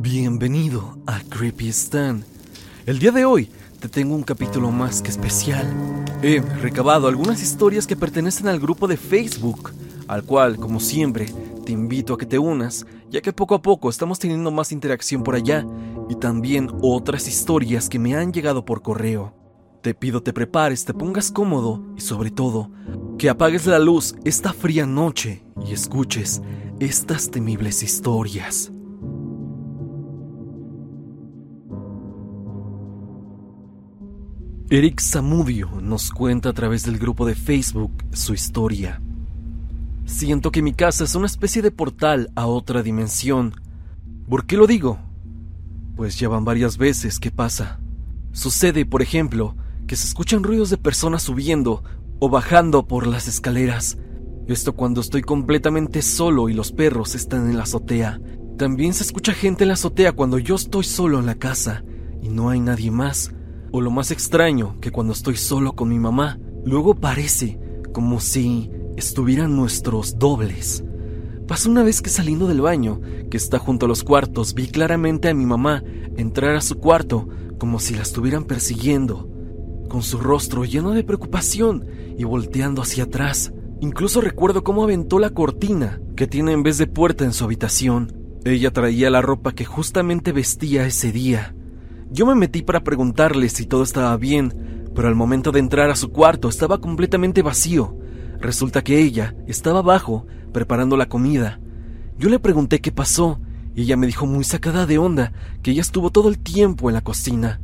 Bienvenido a Creepy Stan. El día de hoy te tengo un capítulo más que especial. He recabado algunas historias que pertenecen al grupo de Facebook, al cual, como siempre, te invito a que te unas, ya que poco a poco estamos teniendo más interacción por allá, y también otras historias que me han llegado por correo. Te pido te prepares, te pongas cómodo y sobre todo, que apagues la luz esta fría noche y escuches estas temibles historias. Eric Zamudio nos cuenta a través del grupo de Facebook su historia. Siento que mi casa es una especie de portal a otra dimensión. ¿Por qué lo digo? Pues ya van varias veces que pasa. Sucede, por ejemplo, que se escuchan ruidos de personas subiendo o bajando por las escaleras. Esto cuando estoy completamente solo y los perros están en la azotea. También se escucha gente en la azotea cuando yo estoy solo en la casa y no hay nadie más. O lo más extraño, que cuando estoy solo con mi mamá, luego parece como si estuvieran nuestros dobles. Pasó una vez que saliendo del baño, que está junto a los cuartos, vi claramente a mi mamá entrar a su cuarto como si la estuvieran persiguiendo, con su rostro lleno de preocupación y volteando hacia atrás. Incluso recuerdo cómo aventó la cortina que tiene en vez de puerta en su habitación. Ella traía la ropa que justamente vestía ese día. Yo me metí para preguntarle si todo estaba bien, pero al momento de entrar a su cuarto estaba completamente vacío. Resulta que ella estaba abajo preparando la comida. Yo le pregunté qué pasó y ella me dijo muy sacada de onda que ella estuvo todo el tiempo en la cocina.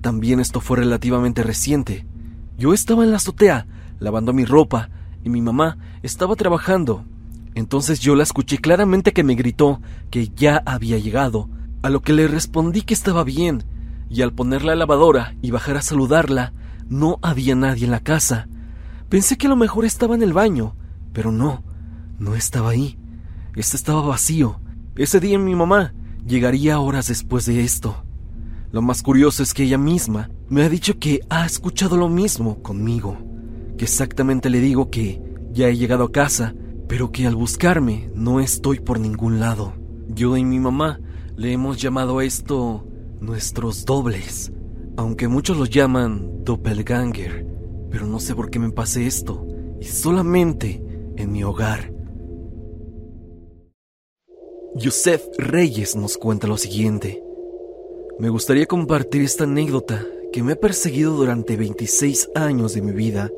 También esto fue relativamente reciente. Yo estaba en la azotea lavando mi ropa y mi mamá estaba trabajando. Entonces yo la escuché claramente que me gritó que ya había llegado, a lo que le respondí que estaba bien y al poner la lavadora y bajar a saludarla, no había nadie en la casa. Pensé que a lo mejor estaba en el baño, pero no, no estaba ahí. Este estaba vacío. Ese día mi mamá llegaría horas después de esto. Lo más curioso es que ella misma me ha dicho que ha escuchado lo mismo conmigo, que exactamente le digo que ya he llegado a casa, pero que al buscarme no estoy por ningún lado. Yo y mi mamá le hemos llamado esto nuestros dobles, aunque muchos los llaman doppelganger, pero no sé por qué me pase esto, y solamente en mi hogar. Yosef Reyes nos cuenta lo siguiente. Me gustaría compartir esta anécdota que me ha perseguido durante 26 años de mi vida.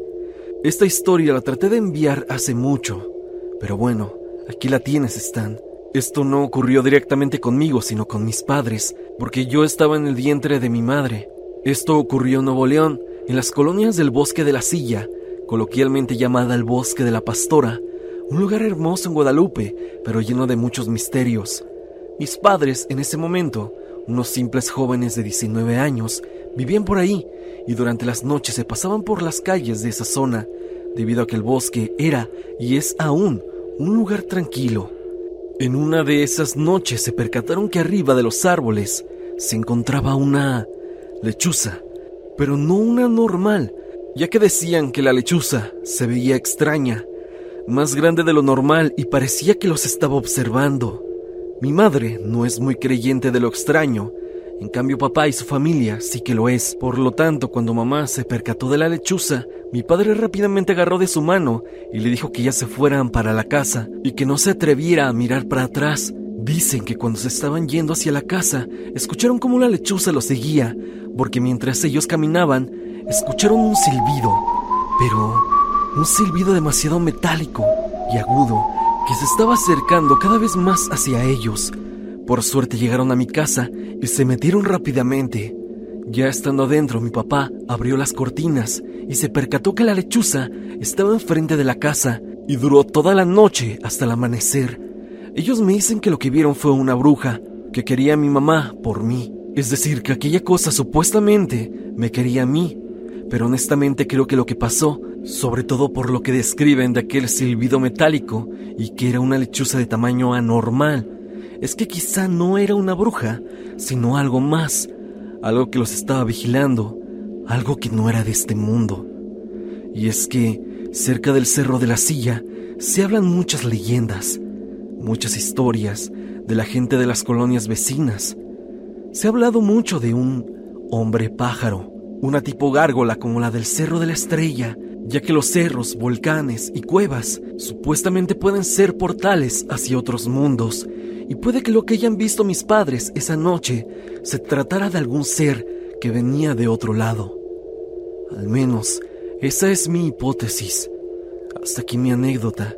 Esta historia la traté de enviar hace mucho, pero bueno, aquí la tienes, Stan. Esto no ocurrió directamente conmigo, sino con mis padres, porque yo estaba en el vientre de mi madre. Esto ocurrió en Nuevo León, en las colonias del Bosque de la Silla, coloquialmente llamada el Bosque de la Pastora, un lugar hermoso en Guadalupe, pero lleno de muchos misterios. Mis padres, en ese momento, unos simples jóvenes de 19 años, vivían por ahí y durante las noches se pasaban por las calles de esa zona, debido a que el bosque era y es aún un lugar tranquilo. En una de esas noches se percataron que arriba de los árboles se encontraba una lechuza, pero no una normal, ya que decían que la lechuza se veía extraña, más grande de lo normal y parecía que los estaba observando. Mi madre no es muy creyente de lo extraño, en cambio papá y su familia sí que lo es. Por lo tanto, cuando mamá se percató de la lechuza, mi padre rápidamente agarró de su mano y le dijo que ya se fueran para la casa y que no se atreviera a mirar para atrás. Dicen que cuando se estaban yendo hacia la casa, escucharon como la lechuza los seguía, porque mientras ellos caminaban, escucharon un silbido, pero un silbido demasiado metálico y agudo que se estaba acercando cada vez más hacia ellos. Por suerte llegaron a mi casa y se metieron rápidamente. Ya estando adentro, mi papá abrió las cortinas y se percató que la lechuza estaba enfrente de la casa y duró toda la noche hasta el amanecer. Ellos me dicen que lo que vieron fue una bruja que quería a mi mamá por mí. Es decir, que aquella cosa supuestamente me quería a mí. Pero honestamente creo que lo que pasó, sobre todo por lo que describen de aquel silbido metálico y que era una lechuza de tamaño anormal, es que quizá no era una bruja, sino algo más, algo que los estaba vigilando, algo que no era de este mundo. Y es que, cerca del Cerro de la Silla, se hablan muchas leyendas, muchas historias de la gente de las colonias vecinas. Se ha hablado mucho de un hombre pájaro, una tipo gárgola como la del Cerro de la Estrella, ya que los cerros, volcanes y cuevas supuestamente pueden ser portales hacia otros mundos, y puede que lo que hayan visto mis padres esa noche se tratara de algún ser que venía de otro lado. Al menos, esa es mi hipótesis. Hasta aquí mi anécdota,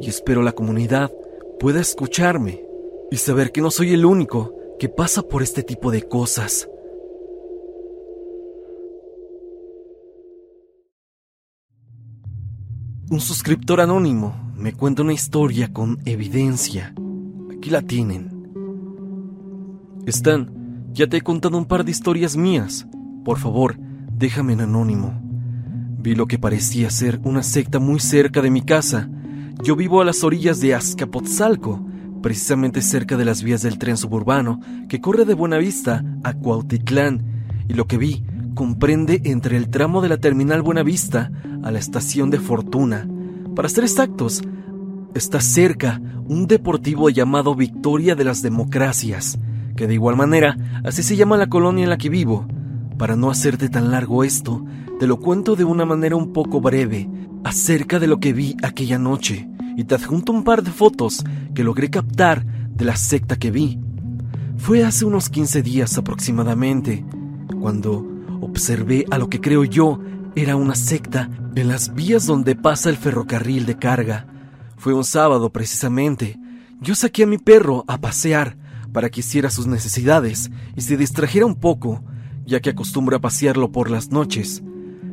y espero la comunidad pueda escucharme y saber que no soy el único que pasa por este tipo de cosas. Un suscriptor anónimo me cuenta una historia con evidencia. La tienen. Stan, ya te he contado un par de historias mías. Por favor, déjame en anónimo. Vi lo que parecía ser una secta muy cerca de mi casa. Yo vivo a las orillas de Azcapotzalco, precisamente cerca de las vías del tren suburbano que corre de Buenavista a Cuautitlán, y lo que vi comprende entre el tramo de la terminal Buenavista a la estación de Fortuna. Para ser exactos, está cerca un deportivo llamado Victoria de las Democracias, que de igual manera así se llama la colonia en la que vivo. Para no hacerte tan largo esto, te lo cuento de una manera un poco breve acerca de lo que vi aquella noche y te adjunto un par de fotos que logré captar de la secta que vi. Fue hace unos 15 días aproximadamente, cuando observé a lo que creo yo era una secta en las vías donde pasa el ferrocarril de carga. Fue un sábado precisamente. Yo saqué a mi perro a pasear para que hiciera sus necesidades y se distrajera un poco, ya que acostumbra a pasearlo por las noches.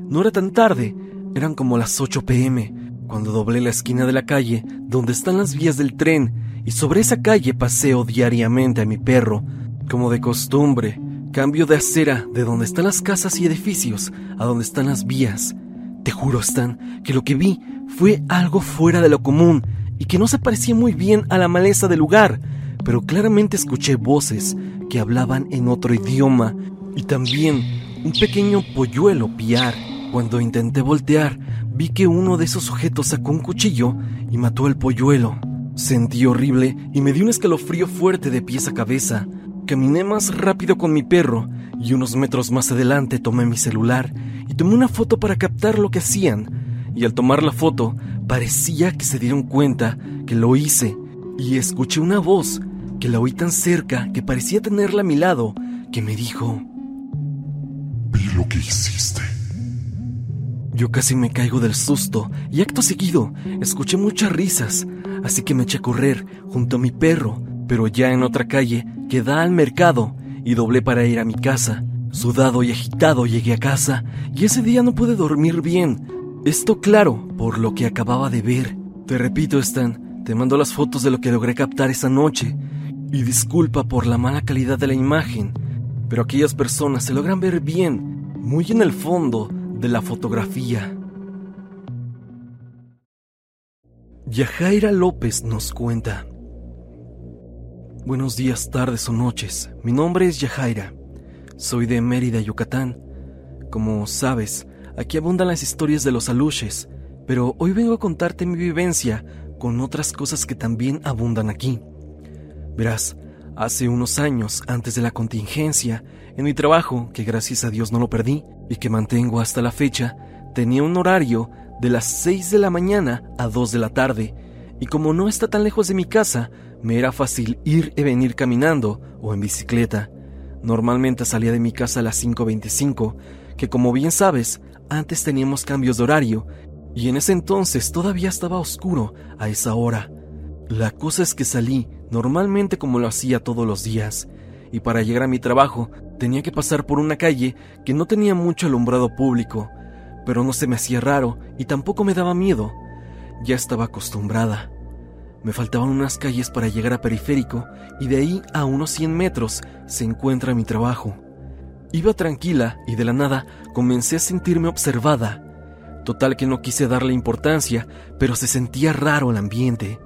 No era tan tarde, eran como las 8 pm, cuando doblé la esquina de la calle donde están las vías del tren y sobre esa calle paseo diariamente a mi perro, como de costumbre. Cambio de acera de donde están las casas y edificios a donde están las vías. Te juro, Stan, que lo que vi fue algo fuera de lo común y que no se parecía muy bien a la maleza del lugar, pero claramente escuché voces que hablaban en otro idioma y también un pequeño polluelo piar. Cuando intenté voltear, vi que uno de esos sujetos sacó un cuchillo y mató al polluelo. Sentí horrible y me dio un escalofrío fuerte de pies a cabeza. Caminé más rápido con mi perro y unos metros más adelante tomé mi celular y tomé una foto para captar lo que hacían. Y al tomar la foto, parecía que se dieron cuenta que lo hice y escuché una voz que la oí tan cerca que parecía tenerla a mi lado que me dijo, Vi lo que hiciste. Yo casi me caigo del susto y acto seguido escuché muchas risas, así que me eché a correr junto a mi perro, pero ya en otra calle que da al mercado y doblé para ir a mi casa. Sudado y agitado llegué a casa y ese día no pude dormir bien. Esto claro por lo que acababa de ver. Te repito, Stan, te mando las fotos de lo que logré captar esa noche y disculpa por la mala calidad de la imagen, pero aquellas personas se logran ver bien, muy en el fondo de la fotografía. Yajaira López nos cuenta. Buenos días, tardes o noches. Mi nombre es Yajaira. Soy de Mérida, Yucatán. Como sabes, aquí abundan las historias de los aluches, pero hoy vengo a contarte mi vivencia con otras cosas que también abundan aquí. Verás, hace unos años, antes de la contingencia, en mi trabajo, que gracias a Dios no lo perdí y que mantengo hasta la fecha, tenía un horario de las 6 de la mañana a 2 de la tarde, y como no está tan lejos de mi casa, me era fácil ir y venir caminando o en bicicleta. Normalmente salía de mi casa a las 5.25, que como bien sabes, antes teníamos cambios de horario, y en ese entonces todavía estaba oscuro a esa hora. La cosa es que salí normalmente como lo hacía todos los días, y para llegar a mi trabajo tenía que pasar por una calle que no tenía mucho alumbrado público, pero no se me hacía raro y tampoco me daba miedo. Ya estaba acostumbrada. Me faltaban unas calles para llegar a periférico y de ahí a unos 100 metros se encuentra mi trabajo. Iba tranquila y de la nada comencé a sentirme observada. Total que no quise darle importancia, pero se sentía raro el ambiente.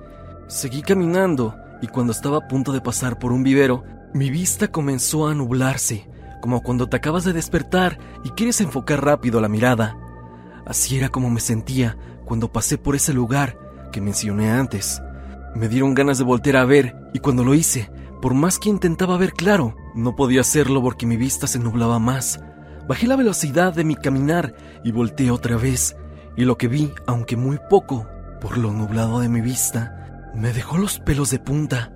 Seguí caminando y cuando estaba a punto de pasar por un vivero, mi vista comenzó a nublarse, como cuando te acabas de despertar y quieres enfocar rápido la mirada. Así era como me sentía cuando pasé por ese lugar que mencioné antes. Me dieron ganas de voltear a ver y cuando lo hice, Por más que intentaba ver claro, no podía hacerlo porque mi vista se nublaba más. Bajé la velocidad de mi caminar y volteé otra vez, y lo que vi, aunque muy poco, por lo nublado de mi vista, me dejó los pelos de punta.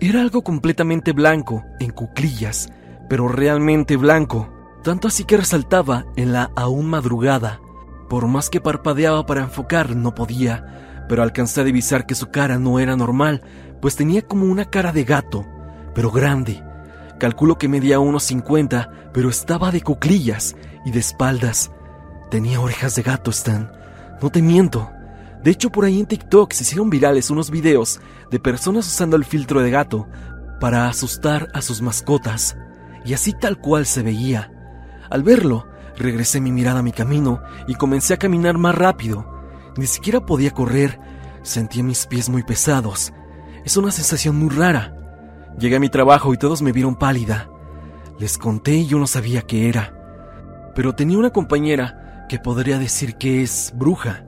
Era algo completamente blanco, en cuclillas, pero realmente blanco, tanto así que resaltaba en la aún madrugada. Por más que parpadeaba para enfocar, no podía, pero alcancé a divisar que su cara no era normal, pues tenía como una cara de gato, pero grande. Calculo que medía unos 50, pero estaba de cuclillas y de espaldas. Tenía orejas de gato, Stan. No te miento. De hecho, por ahí en TikTok se hicieron virales unos videos de personas usando el filtro de gato para asustar a sus mascotas y así tal cual se veía. Al verlo, regresé mi mirada a mi camino y comencé a caminar más rápido. Ni siquiera podía correr, sentía mis pies muy pesados. Es una sensación muy rara. Llegué a mi trabajo y todos me vieron pálida. Les conté y yo no sabía qué era. Pero tenía una compañera que podría decir que es bruja.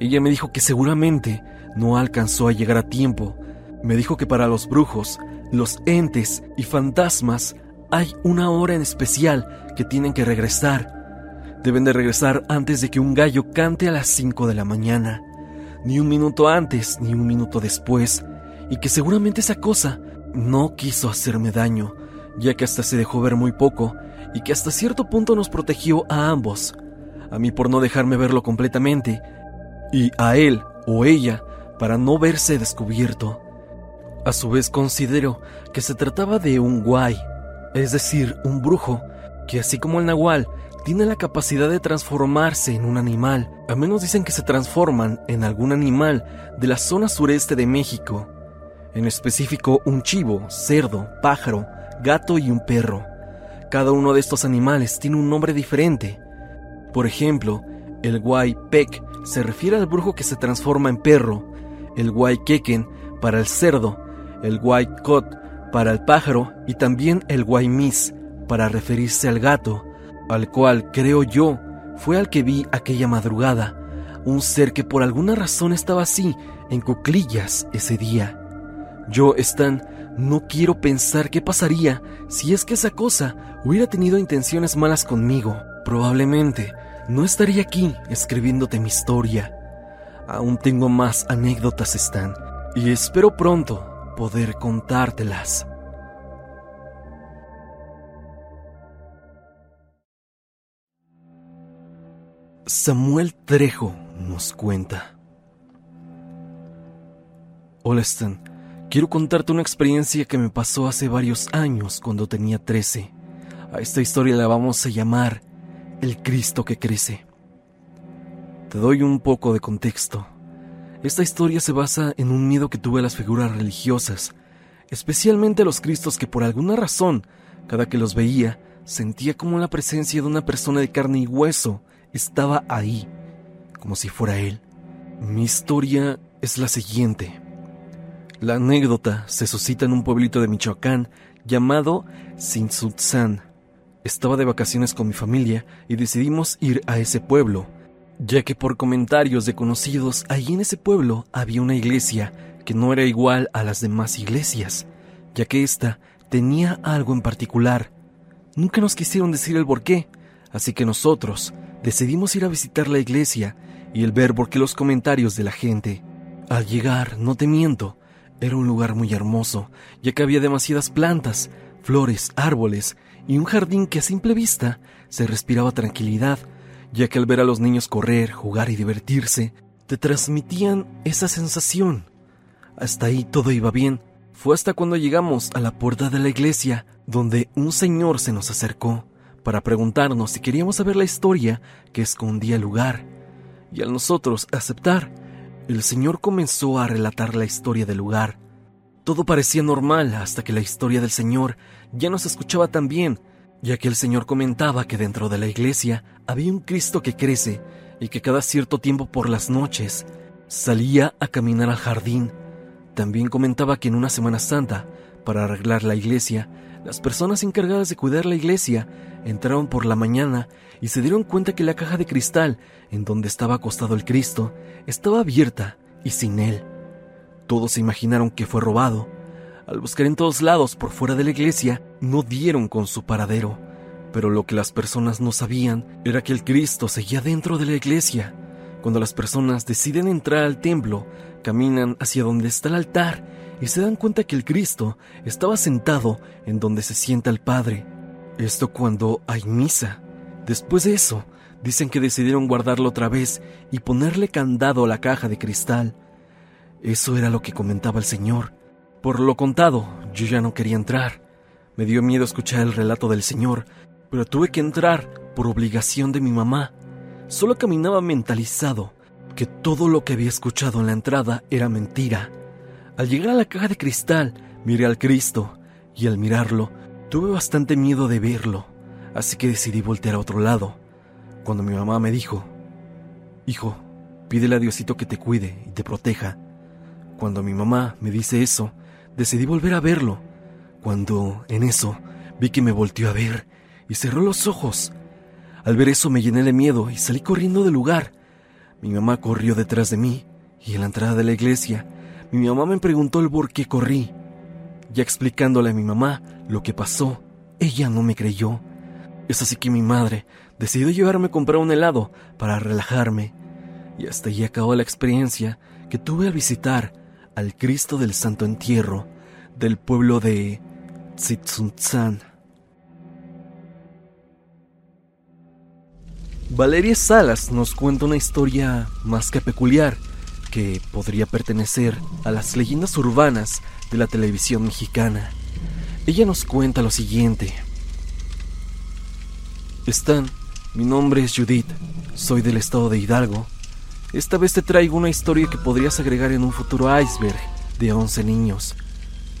Ella me dijo que seguramente no alcanzó a llegar a tiempo. Me dijo que para los brujos, los entes y fantasmas hay una hora en especial que tienen que regresar. Deben de regresar antes de que un gallo cante a las 5 de la mañana. Ni un minuto antes, ni un minuto después. Y que seguramente esa cosa no quiso hacerme daño, ya que hasta se dejó ver muy poco y que hasta cierto punto nos protegió a ambos. A mí por no dejarme verlo completamente y a él o ella para no verse descubierto. A su vez considero que se trataba de un guay, es decir, un brujo, que así como el nahual, tiene la capacidad de transformarse en un animal. A menos dicen que se transforman en algún animal de la zona sureste de México. En específico, un chivo, cerdo, pájaro, gato y un perro. Cada uno de estos animales tiene un nombre diferente. Por ejemplo, el Guay Pek se refiere al brujo que se transforma en perro, el Guay Keken para el cerdo, el Guay Kot para el pájaro y también el guaymis para referirse al gato, al cual, creo yo, fue al que vi aquella madrugada, un ser que por alguna razón estaba así, en cuclillas, ese día. Yo, Stan, no quiero pensar qué pasaría si es que esa cosa hubiera tenido intenciones malas conmigo. Probablemente no estaría aquí escribiéndote mi historia. Aún tengo más anécdotas, Stan, y espero pronto poder contártelas. Samuel Trejo nos cuenta. Hola quiero contarte una experiencia que me pasó hace varios años cuando tenía 13. A esta historia la vamos a llamar El Cristo que crece. Te doy un poco de contexto. Esta historia se basa en un miedo que tuve a las figuras religiosas, especialmente a los cristos que por alguna razón, cada que los veía, sentía como la presencia de una persona de carne y hueso estaba ahí, como si fuera él. Mi historia es la siguiente. La anécdota se suscita en un pueblito de Michoacán llamado Sinsutzán. Estaba de vacaciones con mi familia y decidimos ir a ese pueblo ya que por comentarios de conocidos, allí en ese pueblo había una iglesia que no era igual a las demás iglesias, ya que ésta tenía algo en particular. Nunca nos quisieron decir el por qué, así que nosotros decidimos ir a visitar la iglesia y el ver por qué los comentarios de la gente. Al llegar, no te miento, era un lugar muy hermoso, ya que había demasiadas plantas, flores, árboles y un jardín que a simple vista se respiraba tranquilidad ya que al ver a los niños correr, jugar y divertirse, te transmitían esa sensación. Hasta ahí todo iba bien. Fue hasta cuando llegamos a la puerta de la iglesia donde un señor se nos acercó para preguntarnos si queríamos saber la historia que escondía el lugar. Y al nosotros aceptar, el señor comenzó a relatar la historia del lugar. Todo parecía normal hasta que la historia del señor ya no se escuchaba tan bien ya que el Señor comentaba que dentro de la iglesia había un Cristo que crece y que cada cierto tiempo por las noches salía a caminar al jardín. También comentaba que en una Semana Santa, para arreglar la iglesia, las personas encargadas de cuidar la iglesia entraron por la mañana y se dieron cuenta que la caja de cristal en donde estaba acostado el Cristo estaba abierta y sin él. Todos se imaginaron que fue robado, Al buscar en todos lados por fuera de la iglesia, no dieron con su paradero. Pero lo que las personas no sabían era que el Cristo seguía dentro de la iglesia. Cuando las personas deciden entrar al templo, caminan hacia donde está el altar y se dan cuenta que el Cristo estaba sentado en donde se sienta el Padre. Esto cuando hay misa. Después de eso, dicen que decidieron guardarlo otra vez y ponerle candado a la caja de cristal. Eso era lo que comentaba el Señor. Por lo contado, yo ya no quería entrar. Me dio miedo escuchar el relato del Señor, pero tuve que entrar por obligación de mi mamá. Solo caminaba mentalizado que todo lo que había escuchado en la entrada era mentira. Al llegar a la caja de cristal, miré al Cristo, y al mirarlo, tuve bastante miedo de verlo, así que decidí voltear a otro lado. Cuando mi mamá me dijo, Hijo, pídele a Diosito que te cuide y te proteja. Cuando mi mamá me dice eso, decidí volver a verlo. Cuando, en eso, vi que me volteó a ver y cerró los ojos. Al ver eso me llené de miedo y salí corriendo del lugar. Mi mamá corrió detrás de mí y en la entrada de la iglesia, mi mamá me preguntó el por qué corrí. Ya explicándole a mi mamá lo que pasó, ella no me creyó. Es así que mi madre decidió llevarme a comprar un helado para relajarme. Y hasta allí acabó la experiencia que tuve al visitar al Cristo del Santo Entierro del pueblo de Tzitsuntzan. Valeria Salas nos cuenta una historia más que peculiar, que podría pertenecer a las leyendas urbanas de la televisión mexicana. Ella nos cuenta lo siguiente. Stan, mi nombre es Judith, soy del estado de Hidalgo. Esta vez te traigo una historia que podrías agregar en un futuro iceberg de 11 niños.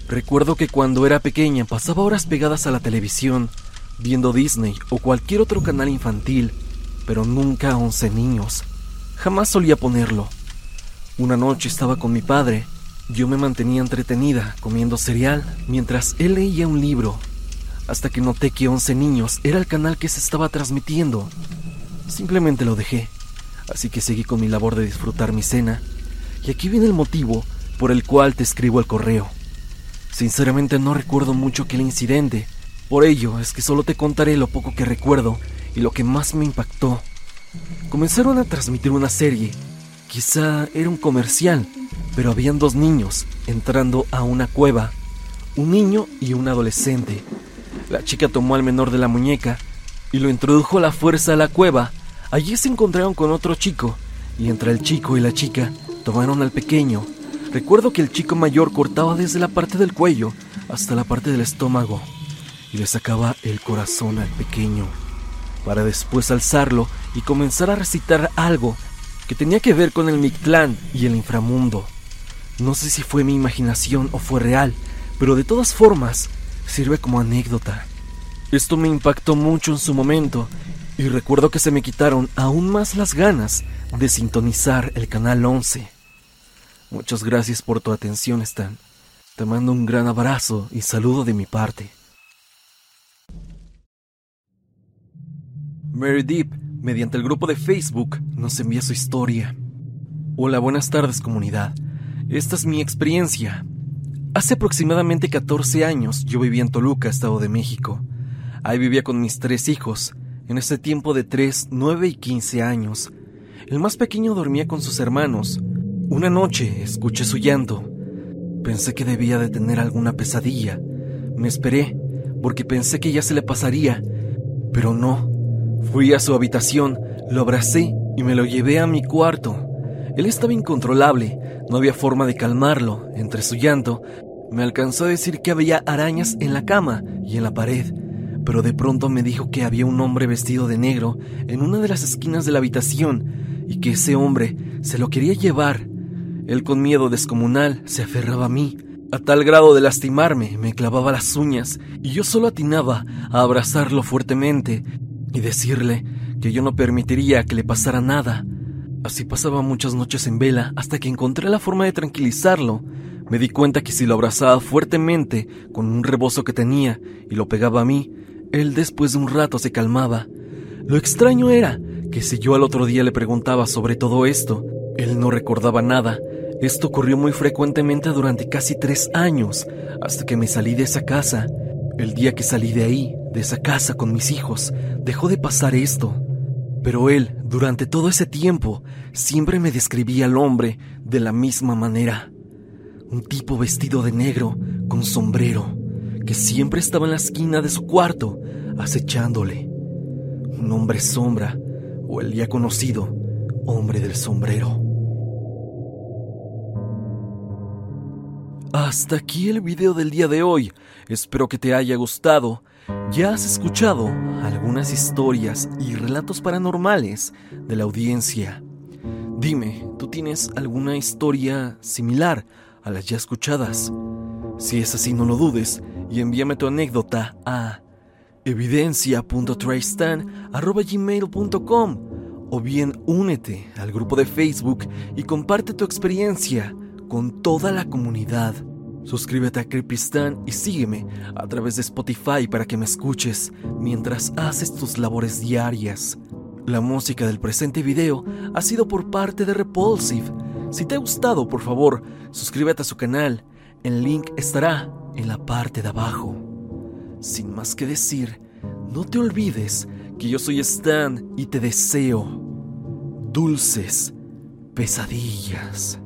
Recuerdo que cuando era pequeña pasaba horas pegadas a la televisión, viendo Disney o cualquier otro canal infantil, pero nunca 11 niños. Jamás solía ponerlo. Una noche estaba con mi padre. Yo me mantenía entretenida comiendo cereal mientras él leía un libro, hasta que noté que 11 niños era el canal que se estaba transmitiendo. Simplemente lo dejé, así que seguí con mi labor de disfrutar mi cena, y aquí viene el motivo por el cual te escribo el correo. Sinceramente no recuerdo mucho aquel incidente, por ello es que solo te contaré lo poco que recuerdo y lo que más me impactó. Comenzaron a transmitir una serie Quizá era un comercial, pero habían dos niños entrando a una cueva, un niño y un adolescente. La chica tomó al menor de la muñeca y lo introdujo a la fuerza a la cueva. Allí se encontraron con otro chico, y entre el chico y la chica tomaron al pequeño. Recuerdo que el chico mayor cortaba desde la parte del cuello hasta la parte del estómago y le sacaba el corazón al pequeño, para después alzarlo y comenzar a recitar algo que tenía que ver con el Mictlán y el inframundo. No sé si fue mi imaginación o fue real, pero de todas formas sirve como anécdota. Esto me impactó mucho en su momento y recuerdo que se me quitaron aún más las ganas de sintonizar el canal 11. Muchas gracias por tu atención, Stan. Te mando un gran abrazo y saludo de mi parte. Mary Deep mediante el grupo de Facebook, nos envía su historia. Hola, buenas tardes comunidad. Esta es mi experiencia. Hace aproximadamente 14 años yo vivía en Toluca, Estado de México. Ahí vivía con mis tres hijos, en ese tiempo de 3, 9 y 15 años. El más pequeño dormía con sus hermanos. Una noche escuché su llanto. Pensé que debía de tener alguna pesadilla. Me esperé, porque pensé que ya se le pasaría, pero no. Fui a su habitación, lo abracé y me lo llevé a mi cuarto. Él estaba incontrolable, no había forma de calmarlo. Entre su llanto, me alcanzó a decir que había arañas en la cama y en la pared, pero de pronto me dijo que había un hombre vestido de negro en una de las esquinas de la habitación y que ese hombre se lo quería llevar. Él con miedo descomunal se aferraba a mí, a tal grado de lastimarme, me clavaba las uñas y yo solo atinaba a abrazarlo fuertemente y decirle que yo no permitiría que le pasara nada. Así pasaba muchas noches en vela hasta que encontré la forma de tranquilizarlo. Me di cuenta que si lo abrazaba fuertemente con un rebozo que tenía y lo pegaba a mí, él después de un rato se calmaba. Lo extraño era que si yo al otro día le preguntaba sobre todo esto, él no recordaba nada Esto ocurrió muy frecuentemente durante casi tres años, hasta que me salí de esa casa. El día que salí de ahí, de esa casa con mis hijos, dejó de pasar esto. Pero él, durante todo ese tiempo, siempre me describía al hombre de la misma manera. Un tipo vestido de negro, con sombrero, que siempre estaba en la esquina de su cuarto, acechándole. Un hombre sombra, o el ya conocido hombre del sombrero. Hasta aquí el video del día de hoy. Espero que te haya gustado. Ya has escuchado algunas historias y relatos paranormales de la audiencia. Dime, ¿tú tienes alguna historia similar a las ya escuchadas? Si es así, no lo dudes y envíame tu anécdota a evidencia.tristan.gmail.com o bien únete al grupo de Facebook y comparte tu experiencia con toda la comunidad. Suscríbete a Creepistan y sígueme a través de Spotify para que me escuches mientras haces tus labores diarias. La música del presente video ha sido por parte de Repulsive. Si te ha gustado, por favor, suscríbete a su canal. El link estará en la parte de abajo. Sin más que decir, no te olvides que yo soy Stan y te deseo dulces pesadillas.